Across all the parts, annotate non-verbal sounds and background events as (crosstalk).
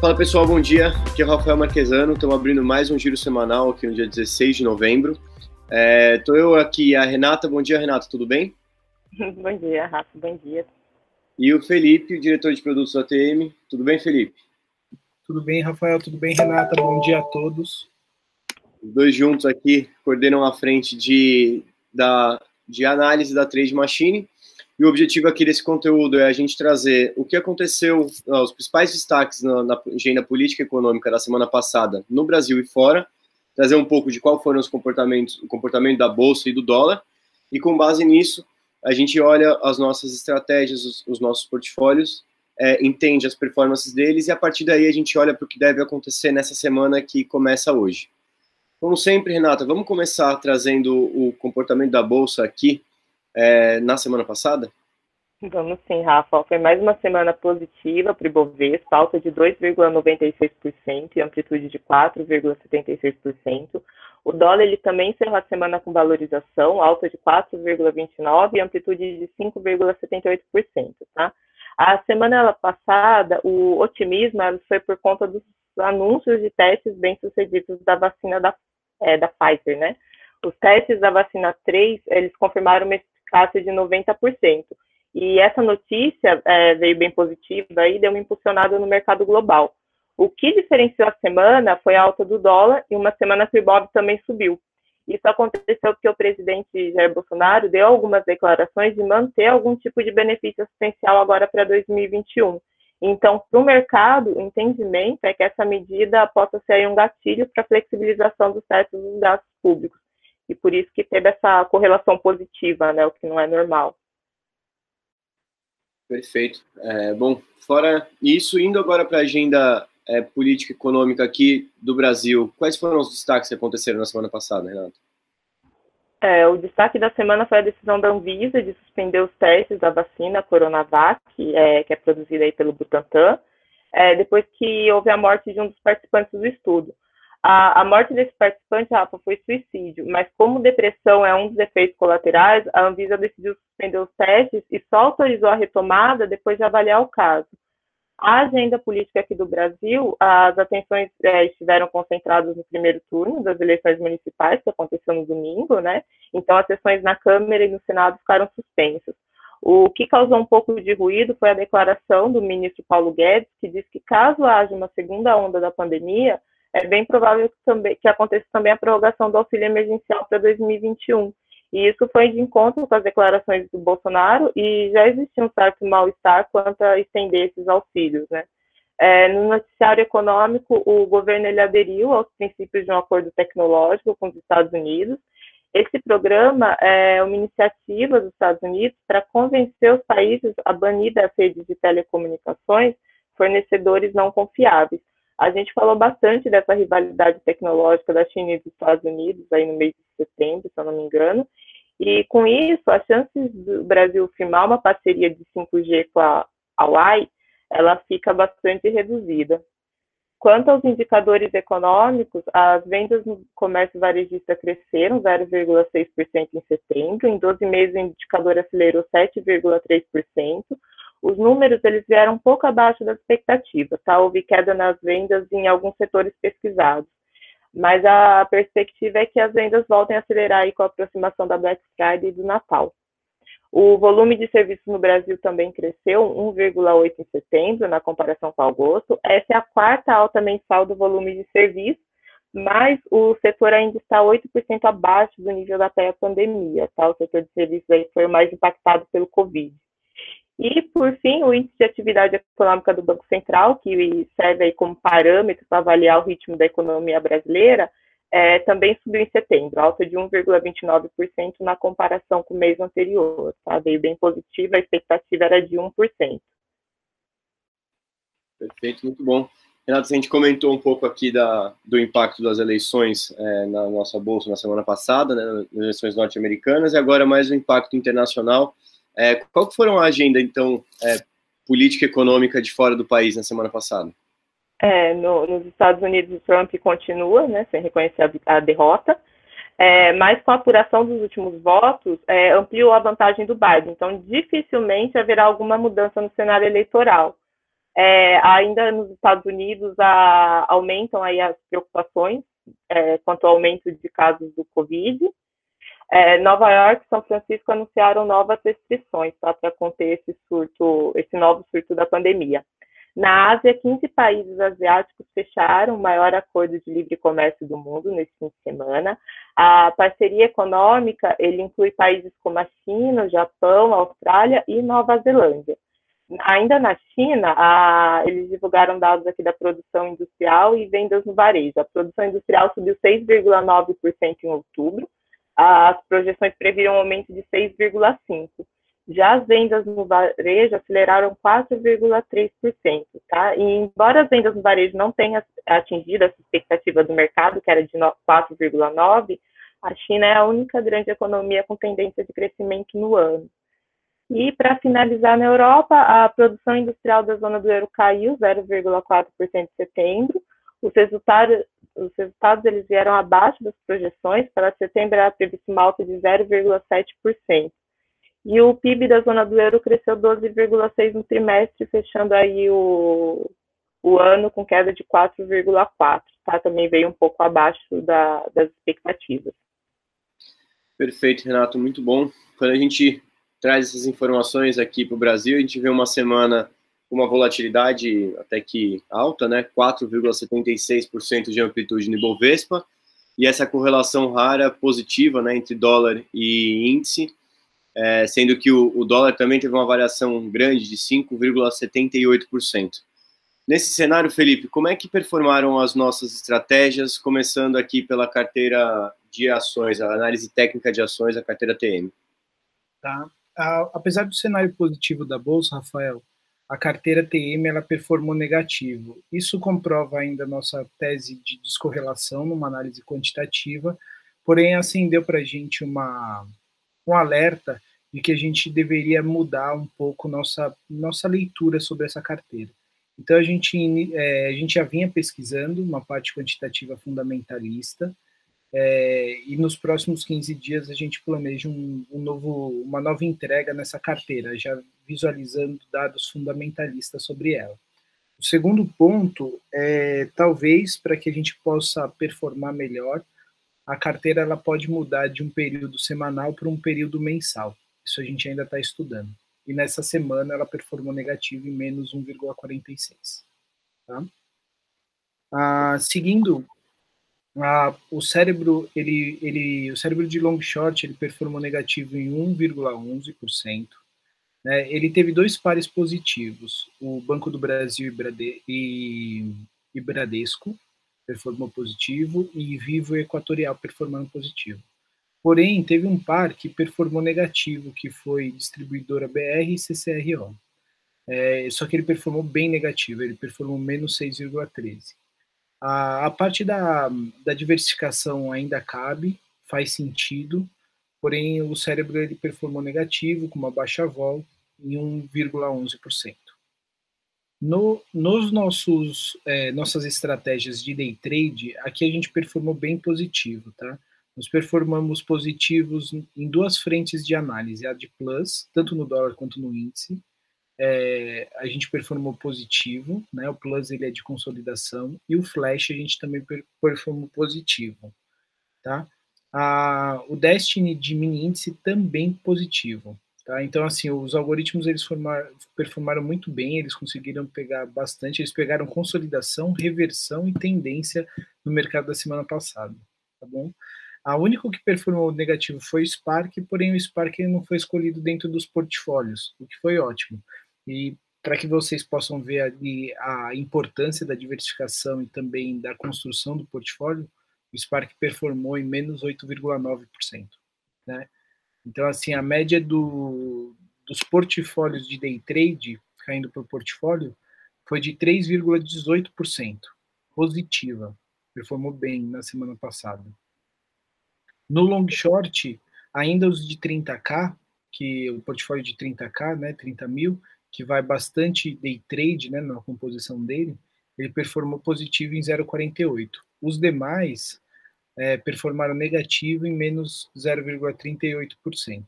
Fala pessoal, bom dia. Aqui é o Rafael Marquesano. Estamos abrindo mais um giro semanal aqui no dia 16 de novembro. Estou é, eu aqui, a Renata. Bom dia, Renata, tudo bem? (laughs) bom dia, Rafa, bom dia. E o Felipe, o diretor de produtos da ATM. Tudo bem, Felipe? Tudo bem, Rafael? Tudo bem, Renata? Bom dia a todos. Os dois juntos aqui coordenam a frente de, da, de análise da Trade Machine. E o objetivo aqui desse conteúdo é a gente trazer o que aconteceu, os principais destaques na, na agenda política e econômica da semana passada no Brasil e fora, trazer um pouco de qual foram os comportamentos, o comportamento da bolsa e do dólar, e com base nisso, a gente olha as nossas estratégias, os, os nossos portfólios, é, entende as performances deles e a partir daí a gente olha para o que deve acontecer nessa semana que começa hoje. Como sempre, Renata, vamos começar trazendo o comportamento da bolsa aqui é, na semana passada? Vamos sim, Rafa. Foi mais uma semana positiva para o Ibovespa, alta de 2,96% e amplitude de 4,76%. O dólar ele também encerrou a semana com valorização, alta de 4,29% e amplitude de 5,78%. Tá? A semana passada, o otimismo foi por conta dos anúncios de testes bem-sucedidos da vacina da, é, da Pfizer, né? Os testes da vacina 3, eles confirmaram uma de 90%. E essa notícia é, veio bem positiva e deu uma impulsionada no mercado global. O que diferenciou a semana foi a alta do dólar e uma semana que o Bob também subiu. Isso aconteceu porque o presidente Jair Bolsonaro deu algumas declarações de manter algum tipo de benefício assistencial agora para 2021. Então, para o mercado, o entendimento é que essa medida possa ser um gatilho para a flexibilização dos testes dos gastos públicos e por isso que teve essa correlação positiva, né, o que não é normal. Perfeito. É, bom, fora isso, indo agora para a agenda é, política e econômica aqui do Brasil, quais foram os destaques que aconteceram na semana passada, Renato? É, o destaque da semana foi a decisão da Anvisa de suspender os testes da vacina Coronavac, é, que é produzida aí pelo Butantan, é, depois que houve a morte de um dos participantes do estudo. A, a morte desse participante, Rafa, foi suicídio, mas como depressão é um dos efeitos colaterais, a Anvisa decidiu suspender os testes e só autorizou a retomada depois de avaliar o caso. A agenda política aqui do Brasil, as atenções é, estiveram concentradas no primeiro turno das eleições municipais, que aconteceu no domingo, né? Então, as sessões na Câmara e no Senado ficaram suspensas. O que causou um pouco de ruído foi a declaração do ministro Paulo Guedes, que diz que caso haja uma segunda onda da pandemia, é bem provável que, também, que aconteça também a prorrogação do auxílio emergencial para 2021. E isso foi de encontro com as declarações do Bolsonaro e já existia um certo mal-estar quanto a estender esses auxílios, né? É, no noticiário econômico, o governo ele aderiu aos princípios de um acordo tecnológico com os Estados Unidos. Esse programa é uma iniciativa dos Estados Unidos para convencer os países a banir das redes de telecomunicações fornecedores não confiáveis. A gente falou bastante dessa rivalidade tecnológica da China e dos Estados Unidos aí no mês de setembro, se eu não me engano. E com isso, as chances do Brasil firmar uma parceria de 5G com a Huawei, ela fica bastante reduzida. Quanto aos indicadores econômicos, as vendas no comércio varejista cresceram 0,6% em setembro, em 12 meses o indicador acelerou 7,3%, os números eles vieram um pouco abaixo das expectativas, tá? Houve queda nas vendas em alguns setores pesquisados, mas a perspectiva é que as vendas voltem a acelerar aí com a aproximação da Black Friday e do Natal. O volume de serviços no Brasil também cresceu 1,8 em setembro, na comparação com agosto. Essa é a quarta alta mensal do volume de serviços, mas o setor ainda está 8% abaixo do nível da pré-pandemia, tá? O setor de serviços aí foi mais impactado pelo Covid. E, por fim, o índice de atividade econômica do Banco Central, que serve aí como parâmetro para avaliar o ritmo da economia brasileira, é, também subiu em setembro, alta de 1,29% na comparação com o mês anterior. Tá? Veio bem positiva, a expectativa era de 1%. Perfeito, muito bom. Renato, a gente comentou um pouco aqui da, do impacto das eleições é, na nossa bolsa na semana passada, né, nas eleições norte-americanas, e agora mais o impacto internacional. É, qual foram a agenda, então, é, política econômica de fora do país na semana passada? É, no, nos Estados Unidos, o Trump continua, né, sem reconhecer a, a derrota, é, mas com a apuração dos últimos votos, é, ampliou a vantagem do Biden. Então, dificilmente haverá alguma mudança no cenário eleitoral. É, ainda nos Estados Unidos a, aumentam aí as preocupações é, quanto ao aumento de casos do Covid. É, Nova York e São Francisco anunciaram novas restrições tá, para conter esse surto, esse novo surto da pandemia. Na Ásia, 15 países asiáticos fecharam o maior acordo de livre comércio do mundo nesse fim de semana. A parceria econômica ele inclui países como a China, o Japão, a Austrália e Nova Zelândia. Ainda na China, a, eles divulgaram dados aqui da produção industrial e vendas no varejo. A produção industrial subiu 6,9% em outubro. As projeções previram um aumento de 6,5%. Já as vendas no varejo aceleraram 4,3%, tá? E embora as vendas no varejo não tenham atingido essa expectativa do mercado, que era de 4,9%, a China é a única grande economia com tendência de crescimento no ano. E para finalizar na Europa, a produção industrial da zona do euro caiu 0,4% em setembro. Os resultados, os resultados eles vieram abaixo das projeções. Para setembro era previsto uma alta de 0,7%. E o PIB da zona do euro cresceu 12,6% no trimestre, fechando aí o, o ano com queda de 4,4%. Tá? Também veio um pouco abaixo da, das expectativas. Perfeito, Renato, muito bom. Quando a gente traz essas informações aqui para o Brasil, a gente vê uma semana uma volatilidade até que alta, né? 4,76% de amplitude no Ibovespa, e essa correlação rara positiva né, entre dólar e índice, é, sendo que o, o, dólar também teve uma variação grande de 5,78%. Nesse cenário, Felipe, como é que performaram as nossas estratégias, começando aqui pela carteira de ações, a análise técnica de ações, a carteira TM? Tá a, apesar do cenário positivo da bolsa, Rafael, a carteira TM ela performou negativo. Isso comprova ainda nossa tese de descorrelação numa análise quantitativa, porém acendeu para a gente uma, um alerta de que a gente deveria mudar um pouco nossa, nossa leitura sobre essa carteira. Então a gente, é, a gente já vinha pesquisando uma parte quantitativa fundamentalista, é, e nos próximos 15 dias a gente planeja um, um, novo, uma nova entrega nessa carteira, já visualizando dados fundamentalistas sobre ela. O segundo ponto é, talvez, para que a gente possa performar melhor, a carteira ela pode mudar de um período semanal para um período mensal. Isso a gente ainda está estudando. E nessa semana ela performou negativo em menos 1,46. Tá? Ah, seguindo ah, o cérebro ele, ele o cérebro de long short ele performou negativo em 1,11%. Né? Ele teve dois pares positivos, o Banco do Brasil e, Brade, e, e Bradesco performou positivo e Vivo Equatorial performando positivo. Porém, teve um par que performou negativo, que foi distribuidora BR e CCRO. É, só que ele performou bem negativo, ele performou menos 6,13. A, a parte da, da diversificação ainda cabe, faz sentido, porém o cérebro ele performou negativo, com uma baixa vol, em 1,11%. No, nos nossos é, nossas estratégias de day trade, aqui a gente performou bem positivo, tá? Nós performamos positivos em duas frentes de análise, a de plus, tanto no dólar quanto no índice, é, a gente performou positivo, né? O plus ele é de consolidação e o flash a gente também performou positivo, tá? A, o Destiny de mini índice também positivo, tá? Então assim, os algoritmos eles formar, performaram muito bem, eles conseguiram pegar bastante, eles pegaram consolidação, reversão e tendência no mercado da semana passada, tá bom? A única que performou negativo foi o Spark, porém o Spark não foi escolhido dentro dos portfólios, o que foi ótimo. E para que vocês possam ver ali a importância da diversificação e também da construção do portfólio, o Spark performou em menos 8,9%. Né? Então, assim, a média do, dos portfólios de day trade, caindo para o portfólio, foi de 3,18%, positiva. Performou bem na semana passada. No long short, ainda os de 30k, que o portfólio de 30k, né, 30 mil, que vai bastante day trade né, na composição dele, ele performou positivo em 0,48. Os demais é, performaram negativo em menos 0,38%.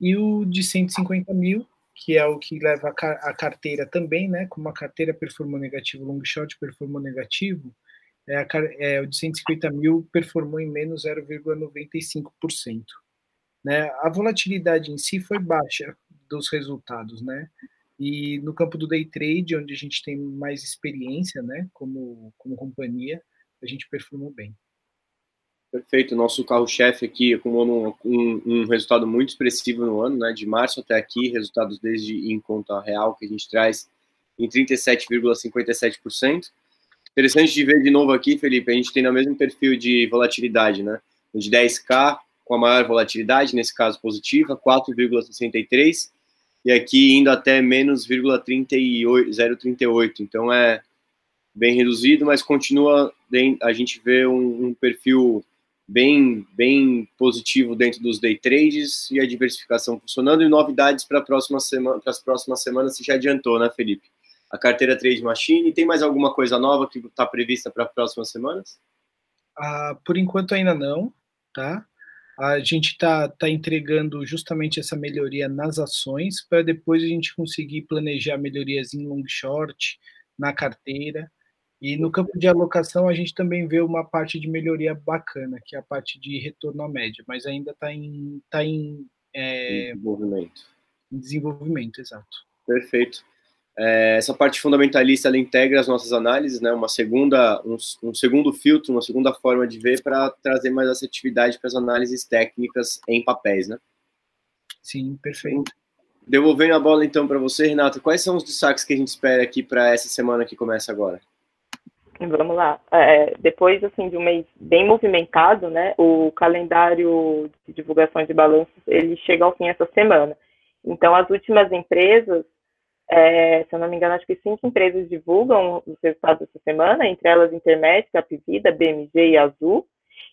E o de 150 mil, que é o que leva a carteira também, né? Como a carteira performou negativo, long short performou negativo, é, a, é, o de 150 mil performou em menos 0,95%. Né? A volatilidade em si foi baixa dos resultados, né? E no campo do day trade, onde a gente tem mais experiência, né, como, como companhia, a gente performou bem. Perfeito. Nosso carro-chefe aqui acumulou um, um, um, resultado muito expressivo no ano, né? De março até aqui, resultados desde em conta real que a gente traz em 37,57%. Interessante de ver de novo aqui, Felipe, a gente tem no mesmo perfil de volatilidade, né? De 10K com a maior volatilidade, nesse caso positiva, 4,63, e aqui indo até menos 0,38. Então é bem reduzido, mas continua, a gente vê um, um perfil bem, bem positivo dentro dos day trades e a diversificação funcionando. E novidades para próxima semana, as próximas semanas, você já adiantou, né, Felipe? A carteira Trade Machine. Tem mais alguma coisa nova que está prevista para as próximas semanas? Ah, por enquanto ainda não, tá? A gente está tá entregando justamente essa melhoria nas ações para depois a gente conseguir planejar melhorias em long short, na carteira e no campo de alocação, a gente também vê uma parte de melhoria bacana, que é a parte de retorno à média, mas ainda está em, tá em é, desenvolvimento. Em desenvolvimento, exato. Perfeito. É, essa parte fundamentalista ela integra as nossas análises, né? Uma segunda, um, um segundo filtro, uma segunda forma de ver para trazer mais assertividade para as análises técnicas em papéis, né? Sim, perfeito. Devolvendo a bola então para você, Renato, quais são os destaques que a gente espera aqui para essa semana que começa agora? Vamos lá. É, depois assim de um mês bem movimentado, né, o calendário de divulgação de balanços ele chega ao fim essa semana. Então, as últimas empresas, é, se eu não me engano, acho que cinco empresas divulgam os resultados dessa semana, entre elas Intermédica, Capivida, BMG e Azul.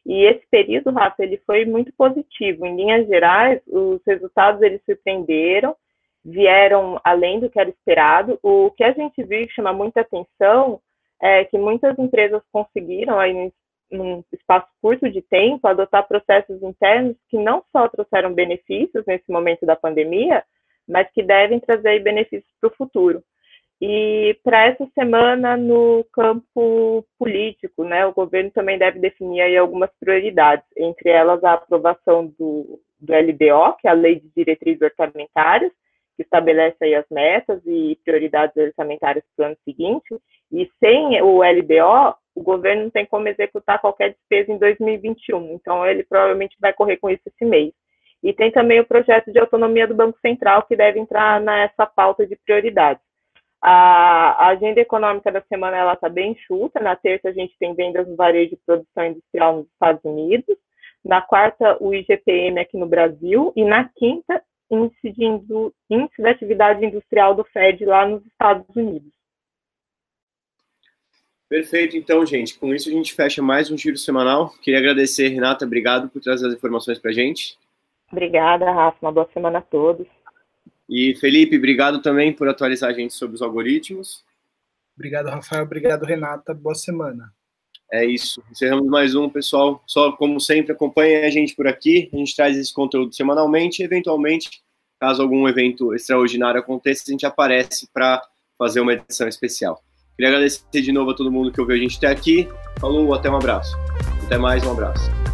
E esse período, Rafa, ele foi muito positivo. Em linhas gerais, os resultados eles surpreenderam, vieram além do que era esperado. O que a gente viu que chama muita atenção é, que muitas empresas conseguiram, aí, num espaço curto de tempo, adotar processos internos que não só trouxeram benefícios nesse momento da pandemia, mas que devem trazer benefícios para o futuro. E para essa semana, no campo político, né, o governo também deve definir aí algumas prioridades, entre elas a aprovação do, do LDO, que é a Lei de Diretrizes Orçamentárias, que estabelece aí as metas e prioridades orçamentárias para o ano seguinte, e sem o LBO, o governo não tem como executar qualquer despesa em 2021, então ele provavelmente vai correr com isso esse mês. E tem também o projeto de autonomia do Banco Central, que deve entrar nessa pauta de prioridades. A, agenda econômica da semana ela está bem enxuta. Na terça a gente tem vendas no varejo de produção industrial nos Estados Unidos. Na quarta, o IGPM aqui no Brasil. E na quinta, índice, de índice de atividade industrial do FED lá nos Estados Unidos. Perfeito, então, gente. Com isso a gente fecha mais um giro semanal. Queria agradecer, Renata, obrigado por trazer as informações para a gente. Obrigada, Rafa. Uma boa semana a todos. E Felipe, obrigado também por atualizar a gente sobre os algoritmos. Obrigado, Rafael. Obrigado, Renata. Boa semana. É isso. Encerramos mais um, pessoal. Só como sempre, acompanhem a gente por aqui. A gente traz esse conteúdo semanalmente. Eventualmente, caso algum evento extraordinário aconteça, a gente aparece para fazer uma edição especial. Queria agradecer de novo a todo mundo que ouviu a gente até aqui. Falou, até um abraço. Até mais, um abraço.